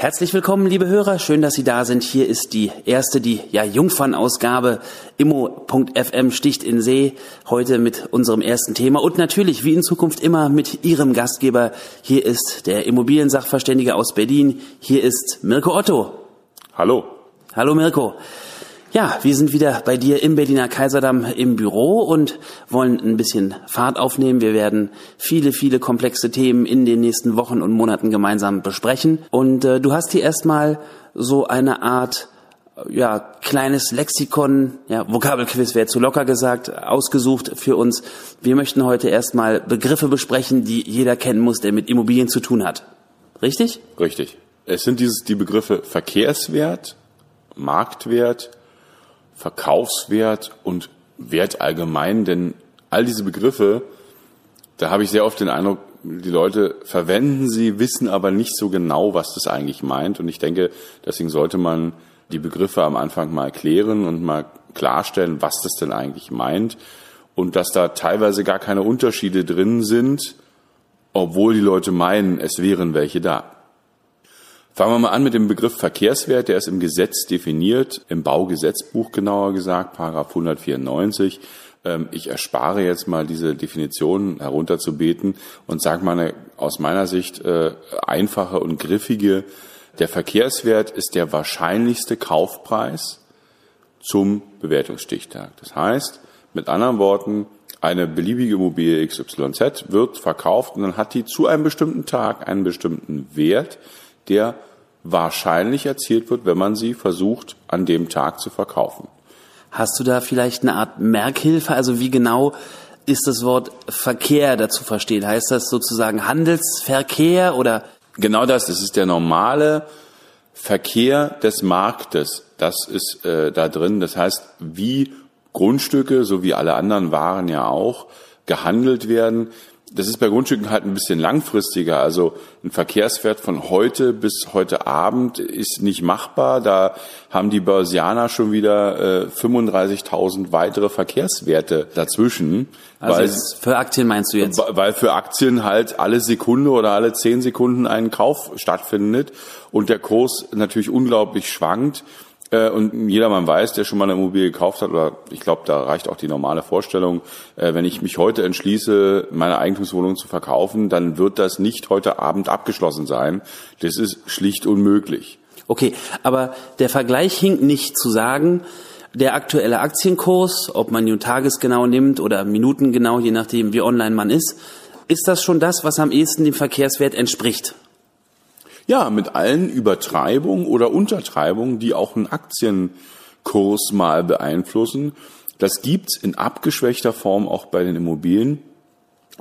Herzlich willkommen, liebe Hörer. Schön, dass Sie da sind. Hier ist die erste, die ja Jungfernausgabe Immo.fm sticht in See. Heute mit unserem ersten Thema und natürlich wie in Zukunft immer mit Ihrem Gastgeber. Hier ist der Immobiliensachverständige aus Berlin. Hier ist Mirko Otto. Hallo. Hallo Mirko. Ja, wir sind wieder bei dir im Berliner Kaiserdamm im Büro und wollen ein bisschen Fahrt aufnehmen. Wir werden viele, viele komplexe Themen in den nächsten Wochen und Monaten gemeinsam besprechen. Und äh, du hast hier erstmal so eine Art ja, kleines Lexikon, ja, Vokabelquiz wäre zu locker gesagt, ausgesucht für uns. Wir möchten heute erstmal Begriffe besprechen, die jeder kennen muss, der mit Immobilien zu tun hat. Richtig? Richtig. Es sind dieses, die Begriffe Verkehrswert, Marktwert, Verkaufswert und Wert allgemein, denn all diese Begriffe, da habe ich sehr oft den Eindruck, die Leute verwenden sie, wissen aber nicht so genau, was das eigentlich meint. Und ich denke, deswegen sollte man die Begriffe am Anfang mal erklären und mal klarstellen, was das denn eigentlich meint. Und dass da teilweise gar keine Unterschiede drin sind, obwohl die Leute meinen, es wären welche da. Fangen wir mal an mit dem Begriff Verkehrswert. Der ist im Gesetz definiert, im Baugesetzbuch genauer gesagt, Paragraph 194. Ähm, ich erspare jetzt mal diese Definition herunterzubeten und sage mal eine aus meiner Sicht äh, einfache und griffige. Der Verkehrswert ist der wahrscheinlichste Kaufpreis zum Bewertungsstichtag. Das heißt, mit anderen Worten, eine beliebige Immobilie XYZ wird verkauft und dann hat die zu einem bestimmten Tag einen bestimmten Wert, der wahrscheinlich erzielt wird, wenn man sie versucht, an dem Tag zu verkaufen. Hast du da vielleicht eine Art Merkhilfe? Also wie genau ist das Wort Verkehr dazu verstehen? Heißt das sozusagen Handelsverkehr oder? Genau das, das ist der normale Verkehr des Marktes. Das ist äh, da drin. Das heißt, wie Grundstücke, so wie alle anderen Waren ja auch, gehandelt werden, das ist bei Grundstücken halt ein bisschen langfristiger. Also ein Verkehrswert von heute bis heute Abend ist nicht machbar. Da haben die Börsianer schon wieder äh, 35.000 weitere Verkehrswerte dazwischen. Also weil, für Aktien meinst du jetzt? Weil für Aktien halt alle Sekunde oder alle zehn Sekunden ein Kauf stattfindet und der Kurs natürlich unglaublich schwankt. Äh, und jedermann weiß, der schon mal eine Immobilie gekauft hat, oder ich glaube, da reicht auch die normale Vorstellung, äh, wenn ich mich heute entschließe, meine Eigentumswohnung zu verkaufen, dann wird das nicht heute Abend abgeschlossen sein. Das ist schlicht unmöglich. Okay, aber der Vergleich hinkt nicht zu sagen, der aktuelle Aktienkurs, ob man ihn tagesgenau nimmt oder minutengenau, je nachdem wie online man ist, ist das schon das, was am ehesten dem Verkehrswert entspricht? Ja, mit allen Übertreibungen oder Untertreibungen, die auch einen Aktienkurs mal beeinflussen. Das gibt's in abgeschwächter Form auch bei den Immobilien.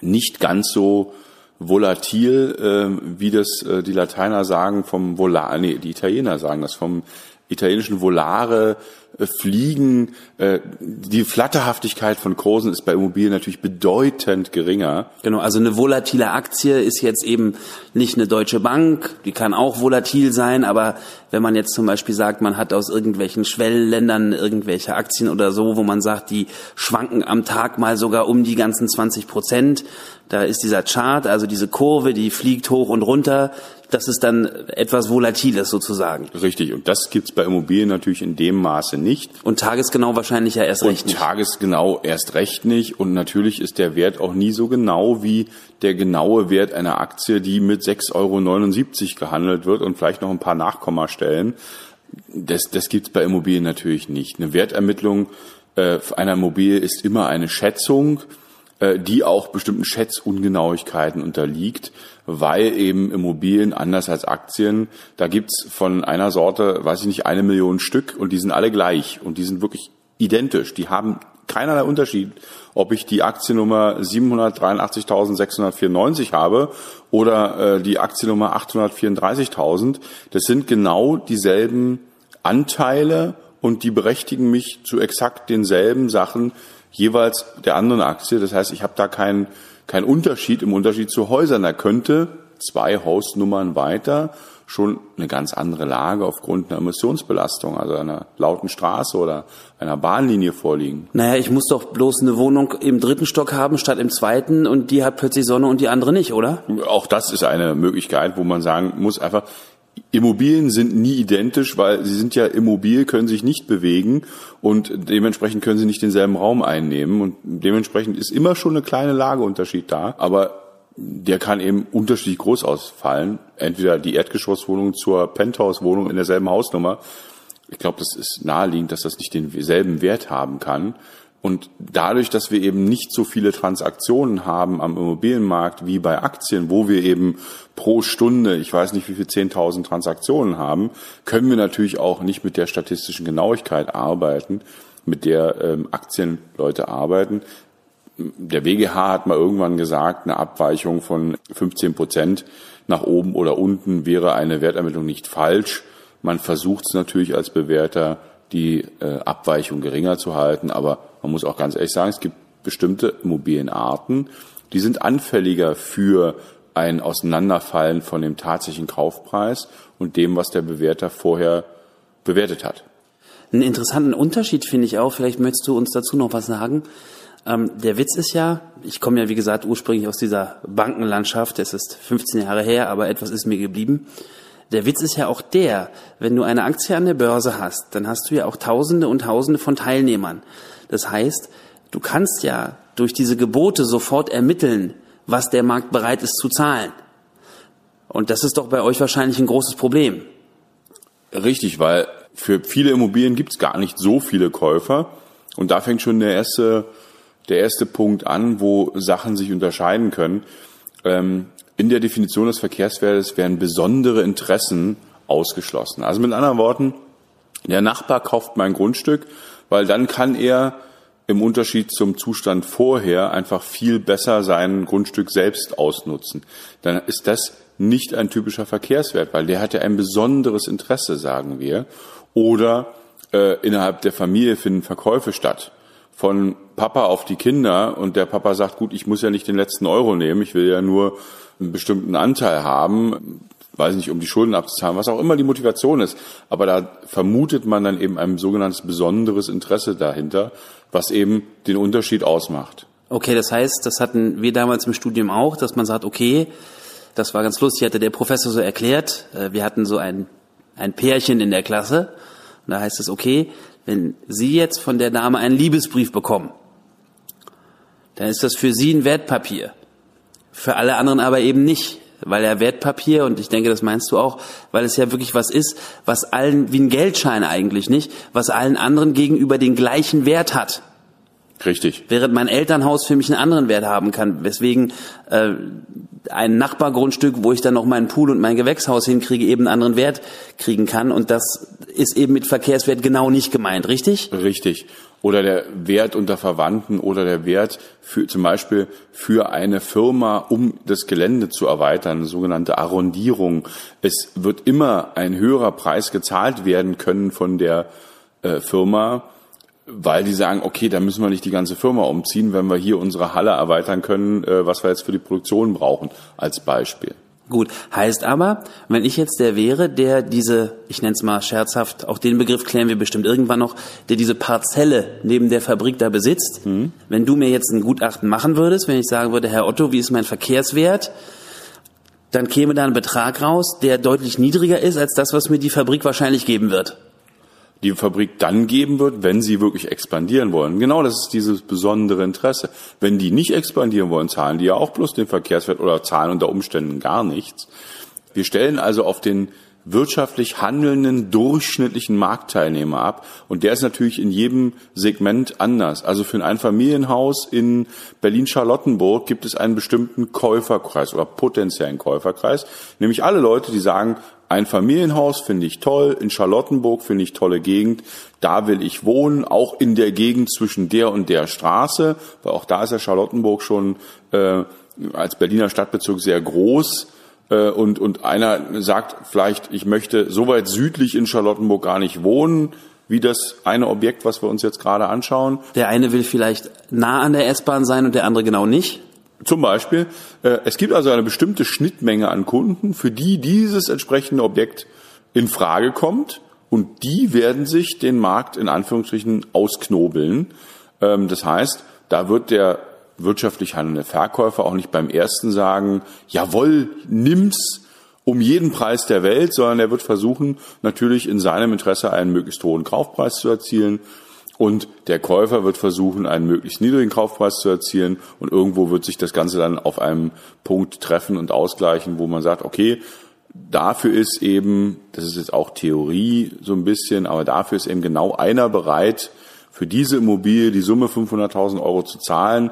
Nicht ganz so volatil, äh, wie das äh, die Lateiner sagen vom Volar, nee, die Italiener sagen das vom italienischen Volare Fliegen, äh, die Flatterhaftigkeit von Kursen ist bei Immobilien natürlich bedeutend geringer. Genau, also eine volatile Aktie ist jetzt eben nicht eine deutsche Bank, die kann auch volatil sein, aber wenn man jetzt zum Beispiel sagt, man hat aus irgendwelchen Schwellenländern irgendwelche Aktien oder so, wo man sagt, die schwanken am Tag mal sogar um die ganzen 20 Prozent, da ist dieser Chart, also diese Kurve, die fliegt hoch und runter. Das ist dann etwas Volatiles sozusagen. Richtig. Und das gibt's bei Immobilien natürlich in dem Maße nicht. Und tagesgenau wahrscheinlich ja erst recht nicht. Tagesgenau erst recht nicht. Und natürlich ist der Wert auch nie so genau wie der genaue Wert einer Aktie, die mit 6,79 Euro gehandelt wird und vielleicht noch ein paar Nachkommastellen. Das, das gibt's bei Immobilien natürlich nicht. Eine Wertermittlung äh, einer Immobilie ist immer eine Schätzung die auch bestimmten Schätzungenauigkeiten unterliegt, weil eben Immobilien anders als Aktien, da gibt's von einer Sorte, weiß ich nicht, eine Million Stück und die sind alle gleich und die sind wirklich identisch. Die haben keinerlei Unterschied, ob ich die Aktiennummer 783.694 habe oder äh, die Aktiennummer 834.000. Das sind genau dieselben Anteile und die berechtigen mich zu exakt denselben Sachen jeweils der anderen Aktie. Das heißt, ich habe da keinen kein Unterschied im Unterschied zu Häusern. Da könnte zwei Hausnummern weiter schon eine ganz andere Lage aufgrund einer Emissionsbelastung, also einer lauten Straße oder einer Bahnlinie vorliegen. Naja, ich muss doch bloß eine Wohnung im dritten Stock haben statt im zweiten und die hat plötzlich Sonne und die andere nicht, oder? Auch das ist eine Möglichkeit, wo man sagen muss, einfach, Immobilien sind nie identisch, weil sie sind ja immobil, können sich nicht bewegen und dementsprechend können sie nicht denselben Raum einnehmen und dementsprechend ist immer schon eine kleine Lageunterschied da, aber der kann eben unterschiedlich groß ausfallen. Entweder die Erdgeschosswohnung zur Penthouse-Wohnung in derselben Hausnummer. Ich glaube, das ist naheliegend, dass das nicht denselben Wert haben kann. Und dadurch, dass wir eben nicht so viele Transaktionen haben am Immobilienmarkt wie bei Aktien, wo wir eben pro Stunde, ich weiß nicht wie viel 10.000 Transaktionen haben, können wir natürlich auch nicht mit der statistischen Genauigkeit arbeiten, mit der ähm, Aktienleute arbeiten. Der WGH hat mal irgendwann gesagt, eine Abweichung von 15 Prozent nach oben oder unten wäre eine Wertermittlung nicht falsch. Man versucht es natürlich als Bewerter, die äh, Abweichung geringer zu halten, aber man muss auch ganz ehrlich sagen, es gibt bestimmte Immobilienarten, die sind anfälliger für ein Auseinanderfallen von dem tatsächlichen Kaufpreis und dem, was der Bewerter vorher bewertet hat. Einen interessanten Unterschied finde ich auch, vielleicht möchtest du uns dazu noch was sagen. Ähm, der Witz ist ja, ich komme ja wie gesagt ursprünglich aus dieser Bankenlandschaft, es ist 15 Jahre her, aber etwas ist mir geblieben. Der Witz ist ja auch der, wenn du eine Aktie an der Börse hast, dann hast du ja auch Tausende und Tausende von Teilnehmern. Das heißt, du kannst ja durch diese Gebote sofort ermitteln, was der Markt bereit ist zu zahlen. Und das ist doch bei euch wahrscheinlich ein großes Problem. Richtig, weil für viele Immobilien gibt es gar nicht so viele Käufer. Und da fängt schon der erste, der erste Punkt an, wo Sachen sich unterscheiden können. Ähm, in der Definition des Verkehrswertes werden besondere Interessen ausgeschlossen. Also mit anderen Worten, der Nachbar kauft mein Grundstück weil dann kann er im Unterschied zum Zustand vorher einfach viel besser sein Grundstück selbst ausnutzen. Dann ist das nicht ein typischer Verkehrswert, weil der hat ja ein besonderes Interesse, sagen wir. Oder äh, innerhalb der Familie finden Verkäufe statt. Von Papa auf die Kinder und der Papa sagt, gut, ich muss ja nicht den letzten Euro nehmen, ich will ja nur einen bestimmten Anteil haben weiß nicht, um die Schulden abzuzahlen, was auch immer die Motivation ist. Aber da vermutet man dann eben ein sogenanntes besonderes Interesse dahinter, was eben den Unterschied ausmacht. Okay, das heißt, das hatten wir damals im Studium auch, dass man sagt, okay, das war ganz lustig, hatte der Professor so erklärt, äh, wir hatten so ein, ein Pärchen in der Klasse, und da heißt es, okay, wenn Sie jetzt von der Dame einen Liebesbrief bekommen, dann ist das für Sie ein Wertpapier, für alle anderen aber eben nicht weil er Wertpapier, und ich denke, das meinst du auch, weil es ja wirklich was ist, was allen, wie ein Geldschein eigentlich nicht, was allen anderen gegenüber den gleichen Wert hat. Richtig. Während mein Elternhaus für mich einen anderen Wert haben kann, weswegen äh, ein Nachbargrundstück, wo ich dann noch meinen Pool und mein Gewächshaus hinkriege, eben einen anderen Wert kriegen kann. Und das ist eben mit Verkehrswert genau nicht gemeint, richtig? Richtig oder der Wert unter Verwandten oder der Wert für zum Beispiel für eine Firma, um das Gelände zu erweitern, sogenannte Arrondierung. Es wird immer ein höherer Preis gezahlt werden können von der äh, Firma, weil die sagen, okay, da müssen wir nicht die ganze Firma umziehen, wenn wir hier unsere Halle erweitern können, äh, was wir jetzt für die Produktion brauchen, als Beispiel. Gut, heißt aber, wenn ich jetzt der wäre, der diese, ich nenne es mal scherzhaft, auch den Begriff klären wir bestimmt irgendwann noch, der diese Parzelle neben der Fabrik da besitzt, mhm. wenn du mir jetzt ein Gutachten machen würdest, wenn ich sagen würde, Herr Otto, wie ist mein Verkehrswert, dann käme da ein Betrag raus, der deutlich niedriger ist als das, was mir die Fabrik wahrscheinlich geben wird die Fabrik dann geben wird, wenn sie wirklich expandieren wollen. Genau das ist dieses besondere Interesse. Wenn die nicht expandieren wollen, zahlen die ja auch bloß den Verkehrswert oder zahlen unter Umständen gar nichts. Wir stellen also auf den wirtschaftlich handelnden durchschnittlichen Marktteilnehmer ab. Und der ist natürlich in jedem Segment anders. Also für ein Einfamilienhaus in Berlin-Charlottenburg gibt es einen bestimmten Käuferkreis oder potenziellen Käuferkreis. Nämlich alle Leute, die sagen, ein Familienhaus finde ich toll, in Charlottenburg finde ich tolle Gegend, da will ich wohnen, auch in der Gegend zwischen der und der Straße, weil auch da ist ja Charlottenburg schon äh, als Berliner Stadtbezirk sehr groß und, und einer sagt vielleicht, ich möchte so weit südlich in Charlottenburg gar nicht wohnen, wie das eine Objekt, was wir uns jetzt gerade anschauen. Der eine will vielleicht nah an der S-Bahn sein und der andere genau nicht. Zum Beispiel, äh, es gibt also eine bestimmte Schnittmenge an Kunden, für die dieses entsprechende Objekt in Frage kommt und die werden sich den Markt in Anführungsstrichen ausknobeln. Ähm, das heißt, da wird der wirtschaftlich handelnde Verkäufer auch nicht beim ersten sagen, jawohl, nimm's um jeden Preis der Welt, sondern er wird versuchen, natürlich in seinem Interesse einen möglichst hohen Kaufpreis zu erzielen. Und der Käufer wird versuchen, einen möglichst niedrigen Kaufpreis zu erzielen. Und irgendwo wird sich das Ganze dann auf einem Punkt treffen und ausgleichen, wo man sagt, okay, dafür ist eben, das ist jetzt auch Theorie so ein bisschen, aber dafür ist eben genau einer bereit, für diese Immobilie die Summe 500.000 Euro zu zahlen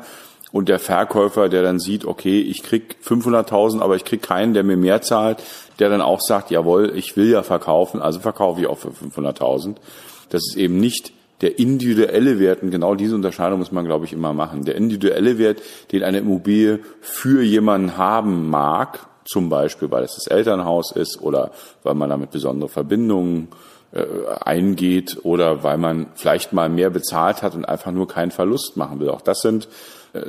und der Verkäufer, der dann sieht, okay, ich krieg 500.000, aber ich krieg keinen, der mir mehr zahlt, der dann auch sagt, jawohl, ich will ja verkaufen, also verkaufe ich auch für 500.000. Das ist eben nicht der individuelle Wert, und genau diese Unterscheidung muss man, glaube ich, immer machen. Der individuelle Wert, den eine Immobilie für jemanden haben mag, zum Beispiel, weil es das Elternhaus ist oder weil man damit besondere Verbindungen äh, eingeht oder weil man vielleicht mal mehr bezahlt hat und einfach nur keinen Verlust machen will. Auch das sind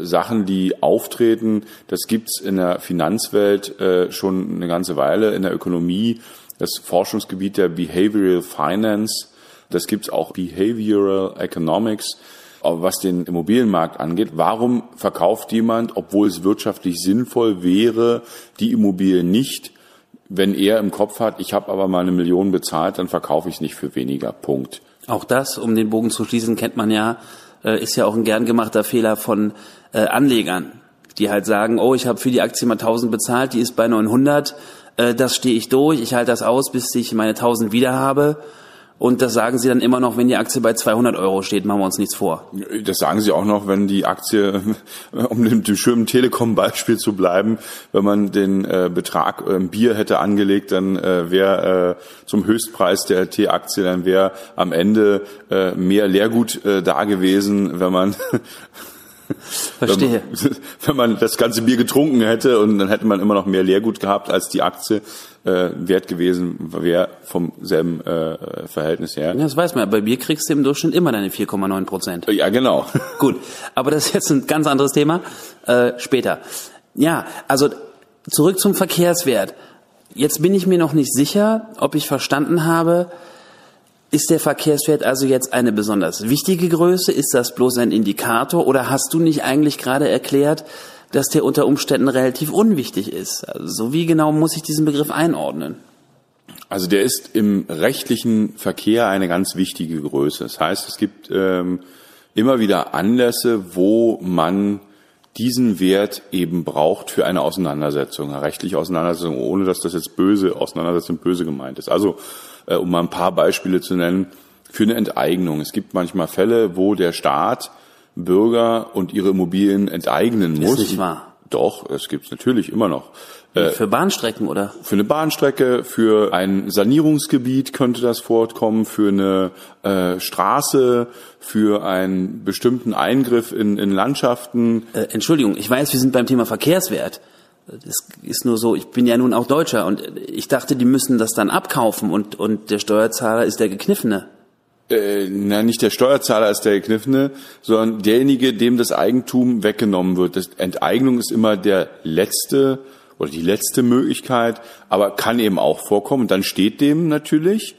Sachen, die auftreten. Das gibt's in der Finanzwelt äh, schon eine ganze Weile, in der Ökonomie. Das Forschungsgebiet der Behavioral Finance, das gibt's auch Behavioral Economics. Was den Immobilienmarkt angeht, warum verkauft jemand, obwohl es wirtschaftlich sinnvoll wäre, die Immobilie nicht, wenn er im Kopf hat, ich habe aber mal eine Million bezahlt, dann verkaufe ich es nicht für weniger. Punkt. Auch das, um den Bogen zu schließen, kennt man ja äh, ist ja auch ein gern gemachter Fehler von äh, Anlegern, die halt sagen, oh, ich habe für die Aktie mal 1000 bezahlt, die ist bei 900, äh, das stehe ich durch, ich halte das aus, bis ich meine 1000 wieder habe und das sagen sie dann immer noch, wenn die Aktie bei 200 Euro steht, machen wir uns nichts vor. Das sagen sie auch noch, wenn die Aktie, um dem, schönen Telekom-Beispiel zu bleiben, wenn man den äh, Betrag äh, Bier hätte angelegt, dann äh, wäre äh, zum Höchstpreis der T-Aktie, dann wäre am Ende äh, mehr Leergut äh, da gewesen, wenn man Verstehe. Wenn man, wenn man das ganze Bier getrunken hätte und dann hätte man immer noch mehr Leergut gehabt, als die Aktie äh, wert gewesen wäre vom selben äh, Verhältnis her. Ja, das weiß man. Bei Bier kriegst du im Durchschnitt immer deine 4,9 Prozent. Ja, genau. Gut, aber das ist jetzt ein ganz anderes Thema. Äh, später. Ja, also zurück zum Verkehrswert. Jetzt bin ich mir noch nicht sicher, ob ich verstanden habe, ist der Verkehrswert also jetzt eine besonders wichtige Größe? Ist das bloß ein Indikator? Oder hast du nicht eigentlich gerade erklärt, dass der unter Umständen relativ unwichtig ist? Also wie genau muss ich diesen Begriff einordnen? Also der ist im rechtlichen Verkehr eine ganz wichtige Größe. Das heißt, es gibt ähm, immer wieder Anlässe, wo man diesen Wert eben braucht für eine Auseinandersetzung, eine rechtliche Auseinandersetzung, ohne dass das jetzt böse Auseinandersetzung böse gemeint ist. Also äh, um mal ein paar Beispiele zu nennen, für eine Enteignung. Es gibt manchmal Fälle, wo der Staat Bürger und ihre Immobilien enteignen muss. Ist nicht wahr. Doch, es gibt es natürlich immer noch. Äh, für Bahnstrecken oder? Für eine Bahnstrecke, für ein Sanierungsgebiet könnte das vorkommen, für eine äh, Straße, für einen bestimmten Eingriff in, in Landschaften. Äh, Entschuldigung, ich weiß, wir sind beim Thema Verkehrswert. Das ist nur so, ich bin ja nun auch Deutscher und ich dachte, die müssen das dann abkaufen und, und der Steuerzahler ist der Gekniffene. Äh, na, nicht der Steuerzahler ist der Gekniffene, sondern derjenige, dem das Eigentum weggenommen wird. Das Enteignung ist immer der letzte oder die letzte Möglichkeit, aber kann eben auch vorkommen. Und dann steht dem natürlich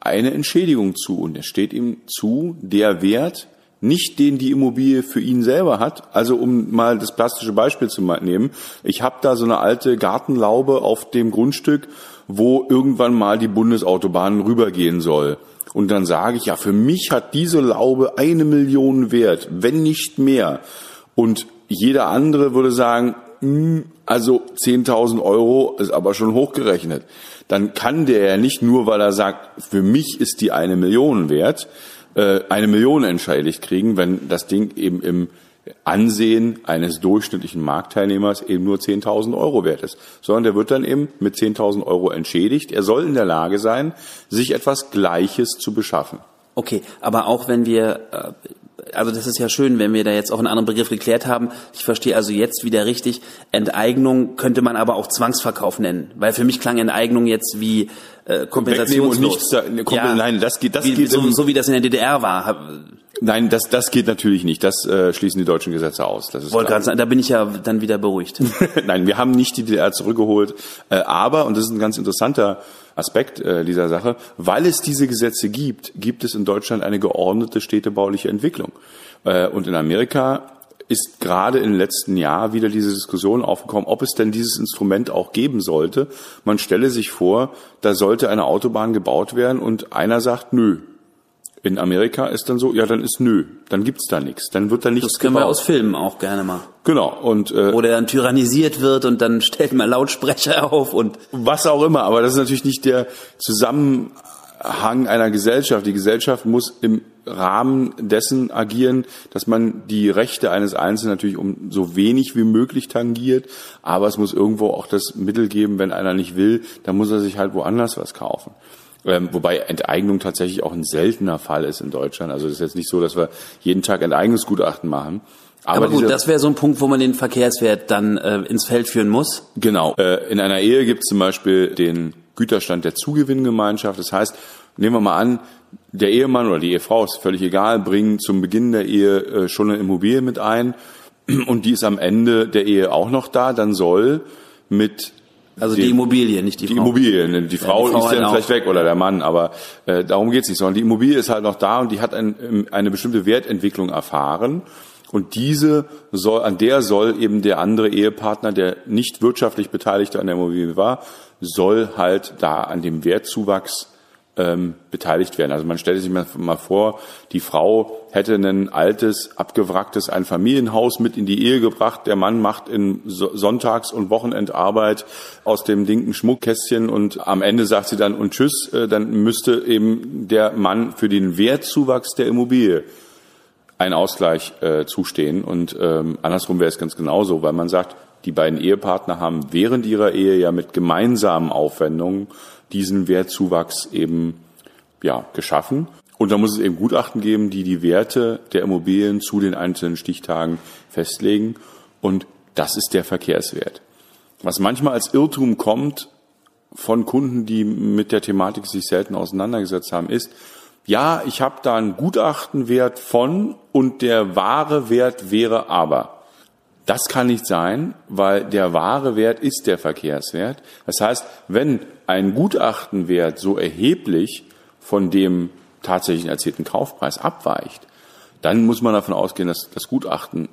eine Entschädigung zu. Und es steht ihm zu, der Wert, nicht den die Immobilie für ihn selber hat. Also um mal das plastische Beispiel zu nehmen, ich habe da so eine alte Gartenlaube auf dem Grundstück, wo irgendwann mal die Bundesautobahn rübergehen soll. Und dann sage ich, ja, für mich hat diese Laube eine Million wert, wenn nicht mehr. Und jeder andere würde sagen, hm, also 10.000 Euro ist aber schon hochgerechnet. Dann kann der ja nicht nur, weil er sagt, für mich ist die eine Million wert, äh, eine Million entschädigt kriegen, wenn das Ding eben im Ansehen eines durchschnittlichen Marktteilnehmers eben nur 10.000 Euro wert ist, sondern der wird dann eben mit 10.000 Euro entschädigt. Er soll in der Lage sein, sich etwas Gleiches zu beschaffen. Okay, aber auch wenn wir, äh, also das ist ja schön, wenn wir da jetzt auch einen anderen Begriff geklärt haben. Ich verstehe also jetzt wieder richtig. Enteignung könnte man aber auch Zwangsverkauf nennen, weil für mich klang Enteignung jetzt wie äh, kompensationslos. Und nichts da, ja, nein, das geht, das wie, geht so, so wie das in der DDR war. Nein, das, das geht natürlich nicht. Das äh, schließen die deutschen Gesetze aus. Das ist Wollte gerade sagen, da bin ich ja dann wieder beruhigt. Nein, wir haben nicht die DDR zurückgeholt. Äh, aber, und das ist ein ganz interessanter Aspekt äh, dieser Sache, weil es diese Gesetze gibt, gibt es in Deutschland eine geordnete städtebauliche Entwicklung. Äh, und in Amerika ist gerade im letzten Jahr wieder diese Diskussion aufgekommen, ob es denn dieses Instrument auch geben sollte. Man stelle sich vor, da sollte eine Autobahn gebaut werden und einer sagt, nö, in Amerika ist dann so, ja, dann ist nö, dann gibt's da nichts, dann wird da nichts Das können gebaut. wir aus Filmen auch gerne mal. Genau und äh, Wo der dann tyrannisiert wird und dann stellt man Lautsprecher auf und was auch immer, aber das ist natürlich nicht der Zusammenhang einer Gesellschaft. Die Gesellschaft muss im Rahmen dessen agieren, dass man die Rechte eines Einzelnen natürlich um so wenig wie möglich tangiert, aber es muss irgendwo auch das Mittel geben, wenn einer nicht will, dann muss er sich halt woanders was kaufen. Ähm, wobei Enteignung tatsächlich auch ein seltener Fall ist in Deutschland. Also es ist jetzt nicht so, dass wir jeden Tag Enteignungsgutachten machen. aber, gut, das wäre so ein Punkt, wo man den Verkehrswert dann äh, ins Feld führen muss. Genau. Äh, in einer Ehe gibt es zum Beispiel den Güterstand der Zugewinngemeinschaft. Das heißt, nehmen wir mal an, der Ehemann oder die Ehefrau ist völlig egal, bringen zum Beginn der Ehe äh, schon eine Immobilie mit ein und die ist am Ende der Ehe auch noch da, dann soll mit Also die, Immobilie, nicht die, die Frau. Immobilie, ne? die Frau, die Frau ist halt dann auch. vielleicht weg oder der Mann, aber äh, darum geht's nicht, sondern die Immobilie ist halt noch da und die hat ein, eine bestimmte Wertentwicklung erfahren und diese soll, an der soll eben der andere Ehepartner, der nicht wirtschaftlich beteiligt an der Immobilie war, soll halt da an dem Wertzuwachs ähm, beteiligt werden. Also man stellt sich mal, vor, die Frau hätte ein altes, abgewracktes Einfamilienhaus mit in die Ehe gebracht. Der Mann macht in so Sonntags- und Wochenendarbeit aus dem Ding ein Schmuckkästchen und am Ende sagt sie dann und tschüss, äh, dann müsste eben der Mann für den Wertzuwachs der Immobilie ein Ausgleich äh, zustehen. Und ähm, andersrum wäre es ganz genauso, weil man sagt, die beiden Ehepartner haben während ihrer Ehe ja mit gemeinsamen Aufwendungen diesen Wertzuwachs eben ja, geschaffen. Und da muss es eben Gutachten geben, die die Werte der Immobilien zu den einzelnen Stichtagen festlegen. Und das ist der Verkehrswert. Was manchmal als Irrtum kommt von Kunden, die mit der Thematik sich selten auseinandergesetzt haben, ist, ja, ich habe da einen Gutachtenwert von und der wahre Wert wäre aber. Das kann nicht sein, weil der wahre Wert ist der Verkehrswert. Das heißt, wenn ein Gutachtenwert so erheblich von dem tatsächlich erzielten Kaufpreis abweicht, dann muss man davon ausgehen, dass das Gutachten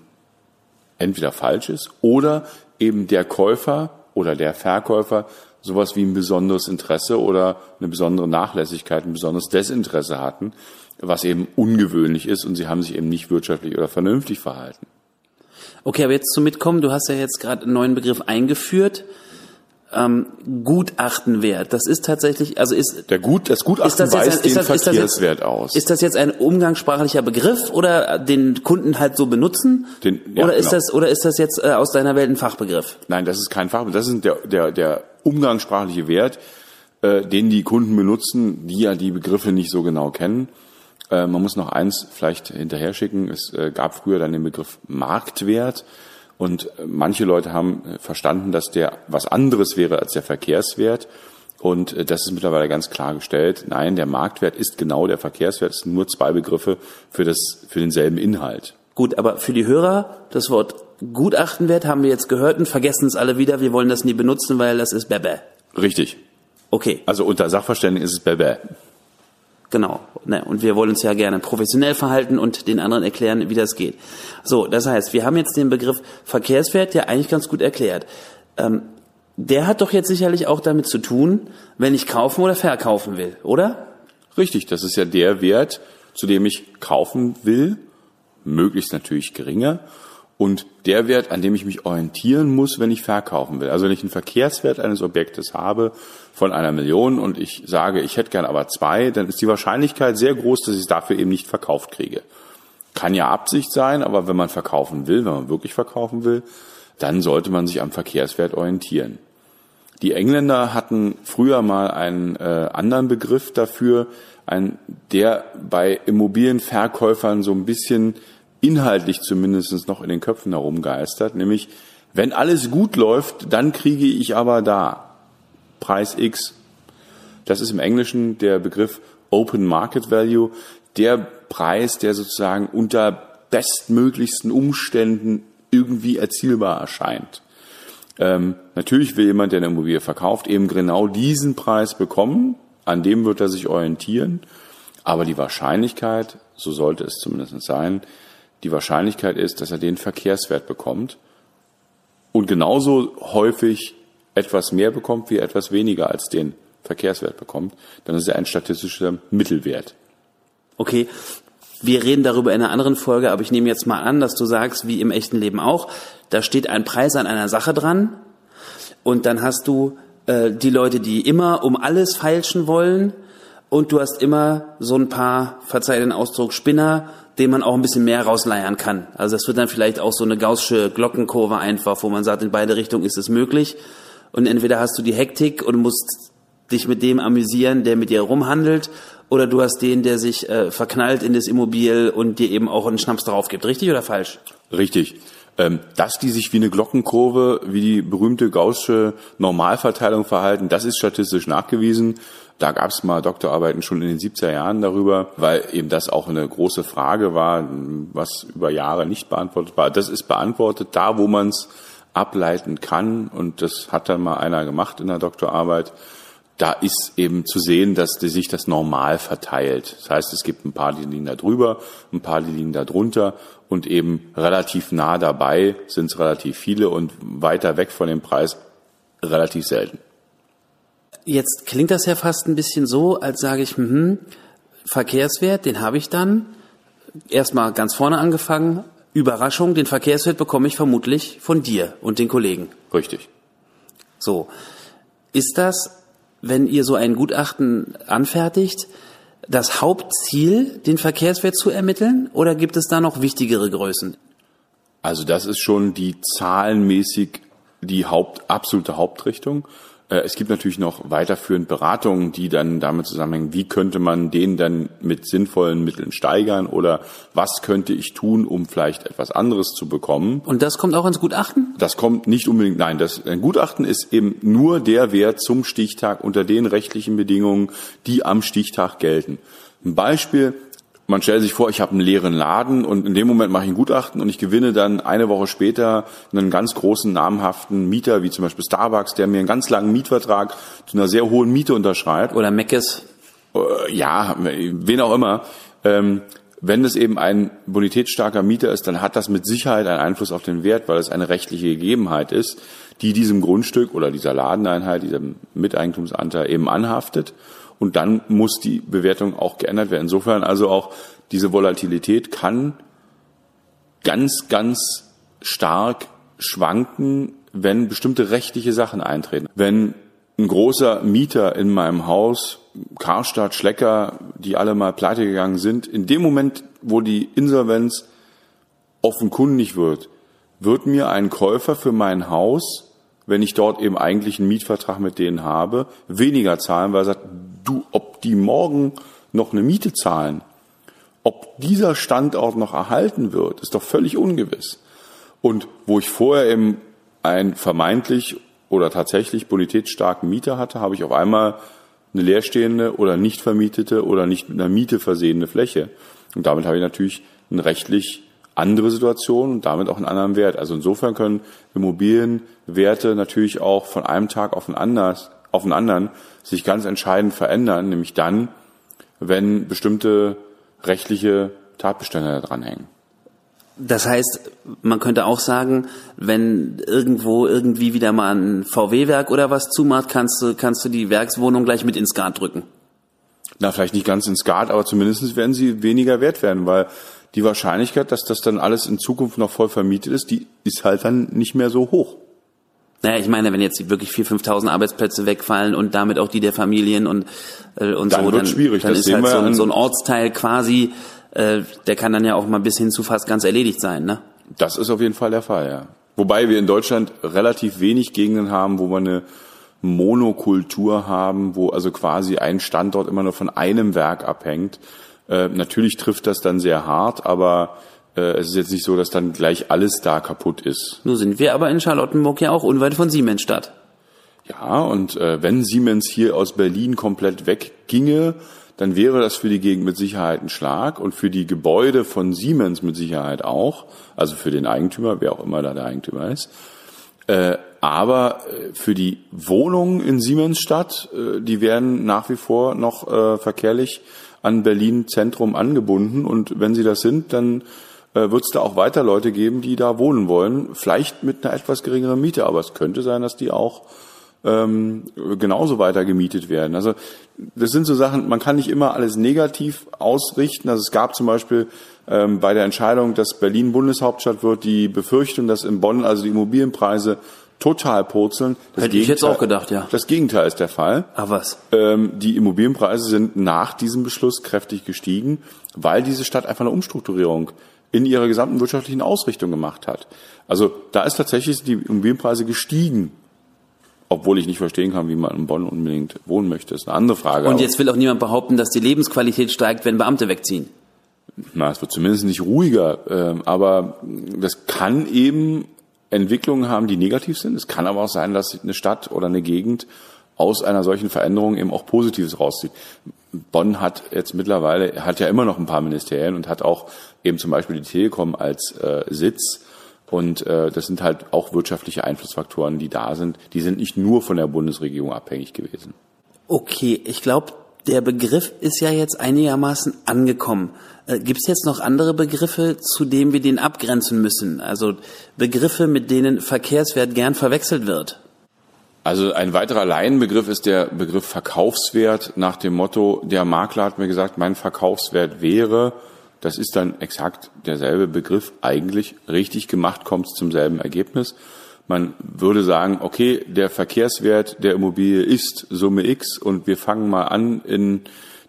entweder falsch ist oder eben der Käufer oder der Verkäufer sowas wie ein besonderes Interesse oder eine besondere Nachlässigkeit, ein besonderes Desinteresse hatten, was eben ungewöhnlich ist und sie haben sich eben nicht wirtschaftlich oder vernünftig verhalten. Okay, aber jetzt zum Mitkommen. Du hast ja jetzt gerade einen neuen Begriff eingeführt. Ähm, Gutachtenwert. Das ist tatsächlich, also ist Der Gut, das Gutachten Ist das weist ein- ist den das- das jetzt- Verkehrswert aus. Ist das jetzt ein umgangssprachlicher Begriff oder den Kunden halt so benutzen? Den- ja, oder ist genau. das oder ist das jetzt äh, aus deiner Welt ein Fachbegriff? Nein, das ist kein Fach. Das ist der, der, der umgangssprachliche Wert, äh, den die Kunden benutzen, die ja die Begriffe nicht so genau kennen. Äh, man muss noch eins vielleicht hinterher schicken. Es äh, gab früher dann den Begriff Marktwert. Und äh, manche Leute haben äh, verstanden, dass der was anderes wäre als der Verkehrswert. Und äh, das ist mittlerweile ganz klar gestellt. Nein, der Marktwert ist genau der Verkehrswert. Es sind nur zwei Begriffe für, das, für denselben Inhalt. Gut, aber für die Hörer, das Wort Gutachtenwert haben wir jetzt gehört und vergessen es alle wieder. Wir wollen das nie benutzen, weil das ist Bebe. Richtig. Okay, Also unter Sachverständigen ist es Bebe. Genau. Ne, und wir wollen uns ja gerne professionell verhalten und den anderen erklären, wie das geht. So, das heißt, wir haben jetzt den Begriff Verkehrswert ja eigentlich ganz gut erklärt. Ähm, der hat doch jetzt sicherlich auch damit zu tun, wenn ich kaufen oder verkaufen will, oder? Richtig, das ist ja der Wert, zu dem ich kaufen will, möglichst natürlich geringer. Und der Wert, an dem ich mich orientieren muss, wenn ich verkaufen will. Also wenn ich einen Verkehrswert eines Objektes habe von einer Million und ich sage, ich hätte gern aber zwei, dann ist die Wahrscheinlichkeit sehr groß, dass ich es dafür eben nicht verkauft kriege. Kann ja Absicht sein, aber wenn man verkaufen will, wenn man wirklich verkaufen will, dann sollte man sich am Verkehrswert orientieren. Die Engländer hatten früher mal einen äh, anderen Begriff dafür, ein, der bei Immobilienverkäufern so ein bisschen inhaltlich zumindest noch in den Köpfen herumgeistert, nämlich wenn alles gut läuft, dann kriege ich aber da Preis X. Das ist im Englischen der Begriff Open Market Value, der Preis, der sozusagen unter bestmöglichsten Umständen irgendwie erzielbar erscheint. Ähm, natürlich will jemand, der eine Immobilie verkauft, eben genau diesen Preis bekommen, an dem wird er sich orientieren, aber die Wahrscheinlichkeit, so sollte es zumindest sein, die Wahrscheinlichkeit ist, dass er den Verkehrswert bekommt und genauso häufig etwas mehr bekommt, wie etwas weniger als den Verkehrswert bekommt, dann ist er ein statistischer Mittelwert. Okay, wir reden darüber in einer anderen Folge, aber ich nehme jetzt mal an, dass du sagst, wie im echten Leben auch, da steht ein Preis an einer Sache dran und dann hast du äh, die Leute, die immer um alles feilschen wollen und du hast immer so ein paar, verzeih den Ausdruck, Spinner, dem man auch ein bisschen mehr rausleiern kann. Also das wird dann vielleicht auch so eine gaussische Glockenkurve einfach, wo man sagt, in beide Richtungen ist es möglich. Und entweder hast du die Hektik und musst dich mit dem amüsieren, der mit dir rumhandelt, oder du hast den, der sich äh, verknallt in das Immobil und dir eben auch einen Schnaps drauf gibt. Richtig oder falsch? Richtig. Ähm, dass die sich wie eine Glockenkurve, wie die berühmte gaussische Normalverteilung verhalten, das ist statistisch nachgewiesen. Da gab es mal Doktorarbeiten schon in den 70er Jahren darüber, weil eben das auch eine große Frage war, was über Jahre nicht beantwortet war. Das ist beantwortet da, wo man es ableiten kann. Und das hat dann mal einer gemacht in der Doktorarbeit. Da ist eben zu sehen, dass sich das normal verteilt. Das heißt, es gibt ein paar, die liegen da drüber, ein paar, die liegen da drunter und eben relativ nah dabei sind es relativ viele und weiter weg von dem Preis relativ selten. Jetzt klingt das ja fast ein bisschen so, als sage ich, hm, Verkehrswert, den habe ich dann. Erstmal ganz vorne angefangen. Überraschung, den Verkehrswert bekomme ich vermutlich von dir und den Kollegen. Richtig. So. Ist das, wenn ihr so ein Gutachten anfertigt, das Hauptziel, den Verkehrswert zu ermitteln? Oder gibt es da noch wichtigere Größen? Also das ist schon die zahlenmäßig die Haupt, absolute Hauptrichtung. Äh, es gibt natürlich noch weiterführend Beratungen, die dann damit zusammenhängen, wie könnte man den dann mit sinnvollen Mitteln steigern oder was könnte ich tun, um vielleicht etwas anderes zu bekommen. Und das kommt auch ins Gutachten? Das kommt nicht unbedingt, nein, das ein Gutachten ist eben nur der Wert zum Stichtag unter den rechtlichen Bedingungen, die am Stichtag gelten. Ein Beispiel, man stellt sich vor, ich habe einen leeren Laden und in dem Moment mache ich ein Gutachten und ich gewinne dann eine Woche später einen ganz großen namhaften Mieter, wie zum Beispiel Starbucks, der mir einen ganz langen Mietvertrag zu einer sehr hohen Miete unterschreibt. Oder Meckes. Äh, ja, wen auch immer. Ähm, wenn es eben ein bonitätsstarker Mieter ist, dann hat das mit Sicherheit einen Einfluss auf den Wert, weil es eine rechtliche Gegebenheit ist, die diesem Grundstück oder dieser Ladeneinheit, diesem Miteigentumsanteil eben anhaftet. Und dann muss die Bewertung auch geändert werden. Insofern also auch diese Volatilität kann ganz, ganz stark schwanken, wenn bestimmte rechtliche Sachen eintreten. Wenn ein großer Mieter in meinem Haus, Karstadt, Schlecker, die alle mal pleite gegangen sind, in dem Moment, wo die Insolvenz offenkundig wird, wird mir ein Käufer für mein Haus, wenn ich dort eben eigentlich einen Mietvertrag mit denen habe, weniger zahlen, weil er sagt, du, ob die morgen noch eine Miete zahlen, ob dieser Standort noch erhalten wird, ist doch völlig ungewiss. Und wo ich vorher eben einen vermeintlich oder tatsächlich bonitätsstarken Mieter hatte, habe ich auf einmal eine leerstehende oder nicht vermietete oder nicht mit einer Miete versehene Fläche. Und damit habe ich natürlich eine rechtlich andere Situation und damit auch einen anderen Wert. Also insofern können Immobilienwerte natürlich auch von einem Tag auf den anderen auf den anderen sich ganz entscheidend verändern, nämlich dann, wenn bestimmte rechtliche Tatbestände dranhängen. Das heißt, man könnte auch sagen, wenn irgendwo irgendwie wieder mal ein VW-Werk oder was zumacht, kannst du, kannst du die Werkswohnung gleich mit ins Skat drücken. na, vielleicht nicht ganz ins Skat, aber zumindest werden sie weniger wert werden, weil die Wahrscheinlichkeit, dass das dann alles in Zukunft noch voll vermietet ist, die ist halt dann nicht mehr so hoch. Naja, ich meine, wenn jetzt wirklich 4.000, 5.000 Arbeitsplätze wegfallen und damit auch die der Familien und, äh, und dann so, dann, schwierig. dann das ist halt so ein, so ein Ortsteil quasi, äh, der kann dann ja auch mal bis hin zu fast ganz erledigt sein, ne? Das ist auf jeden Fall der Fall, ja. Wobei wir in Deutschland relativ wenig Gegenden haben, wo wir eine Monokultur haben, wo also quasi ein Standort immer nur von einem Werk abhängt. Äh, natürlich trifft das dann sehr hart, aber es ist jetzt nicht so, dass dann gleich alles da kaputt ist. Nur sind wir aber in Charlottenburg ja auch unweit von Siemensstadt. Ja, und äh, wenn Siemens hier aus Berlin komplett wegginge, dann wäre das für die Gegend mit Sicherheit ein Schlag und für die Gebäude von Siemens mit Sicherheit auch, also für den Eigentümer, wer auch immer da der Eigentümer ist. Äh, aber äh, für die Wohnungen in Siemensstadt, äh, die werden nach wie vor noch äh, verkehrlich an Berlin Zentrum angebunden und wenn sie das sind, dann äh, wird es da auch weiter Leute geben, die da wohnen wollen. Vielleicht mit einer etwas geringeren Miete, aber es könnte sein, dass die auch ähm, genauso weiter gemietet werden. Also das sind so Sachen, man kann nicht immer alles negativ ausrichten. Also es gab zum Beispiel ähm, bei der Entscheidung, dass Berlin Bundeshauptstadt wird, die Befürchtung, dass in Bonn also die Immobilienpreise total purzeln. Das Hätte ich jetzt auch gedacht, ja. Das Gegenteil ist der Fall. Ach was? Ähm, die Immobilienpreise sind nach diesem Beschluss kräftig gestiegen, weil diese Stadt einfach eine Umstrukturierung in ihrer gesamten wirtschaftlichen Ausrichtung gemacht hat. Also da ist tatsächlich die Immobilienpreise gestiegen. Obwohl ich nicht verstehen kann, wie man in Bonn unbedingt wohnen möchte, ist eine andere Frage. Und jetzt will auch niemand behaupten, dass die Lebensqualität steigt, wenn Beamte wegziehen. Na, es wird zumindest nicht ruhiger, ähm, aber das kann eben Entwicklungen haben, die negativ sind. Es kann aber auch sein, dass eine Stadt oder eine Gegend aus einer solchen Veränderung eben auch Positives rauszieht. Bonn hat jetzt mittlerweile, hat ja immer noch ein paar Ministerien und hat auch eben zum Beispiel die Telekom als äh, Sitz. Und äh, das sind halt auch wirtschaftliche Einflussfaktoren, die da sind. Die sind nicht nur von der Bundesregierung abhängig gewesen. Okay, ich glaube, der Begriff ist ja jetzt einigermaßen angekommen. Äh, Gibt es jetzt noch andere Begriffe, zu denen wir den abgrenzen müssen? Also Begriffe, mit denen Verkehrswert gern verwechselt wird? Also ein weiterer Laienbegriff ist der Begriff Verkaufswert nach dem Motto, der Makler hat mir gesagt, mein Verkaufswert wäre, das ist dann exakt derselbe Begriff, eigentlich richtig gemacht kommt es zum selben Ergebnis. Man würde sagen, okay, der Verkehrswert der Immobilie ist Summe X und wir fangen mal an, in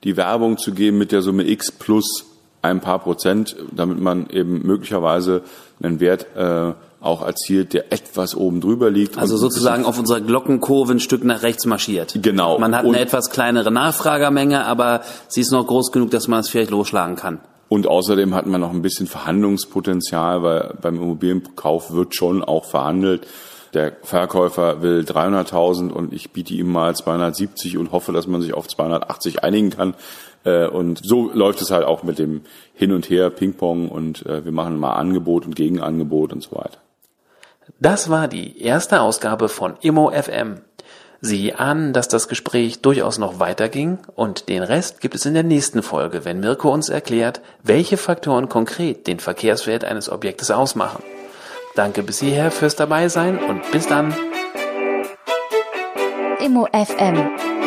die Werbung zu geben mit der Summe X plus ein paar Prozent, damit man eben möglicherweise einen Wert äh, auch erzielt, der etwas oben drüber liegt. Also sozusagen auf unserer Glockenkurve ein Stück nach rechts marschiert. Genau. Man hat eine etwas kleinere Nachfragermenge, aber sie ist noch groß genug, dass man es vielleicht losschlagen kann. Und außerdem hat man noch ein bisschen Verhandlungspotenzial, weil beim Immobilienkauf wird schon auch verhandelt. Der Verkäufer will 300.000 und ich biete ihm mal 270 und hoffe, dass man sich auf 280 einigen kann. Äh, und so läuft es halt auch mit dem Hin und Her, Ping-Pong und äh, wir machen mal Angebot und Gegenangebot und so weiter. Das war die erste Ausgabe von Immo FM. Sie ahnen, dass das Gespräch durchaus noch weiterging und den Rest gibt es in der nächsten Folge, wenn Mirko uns erklärt, welche Faktoren konkret den Verkehrswert eines Objektes ausmachen. Danke bis hierher fürs Dabeisein und bis dann. Immo FM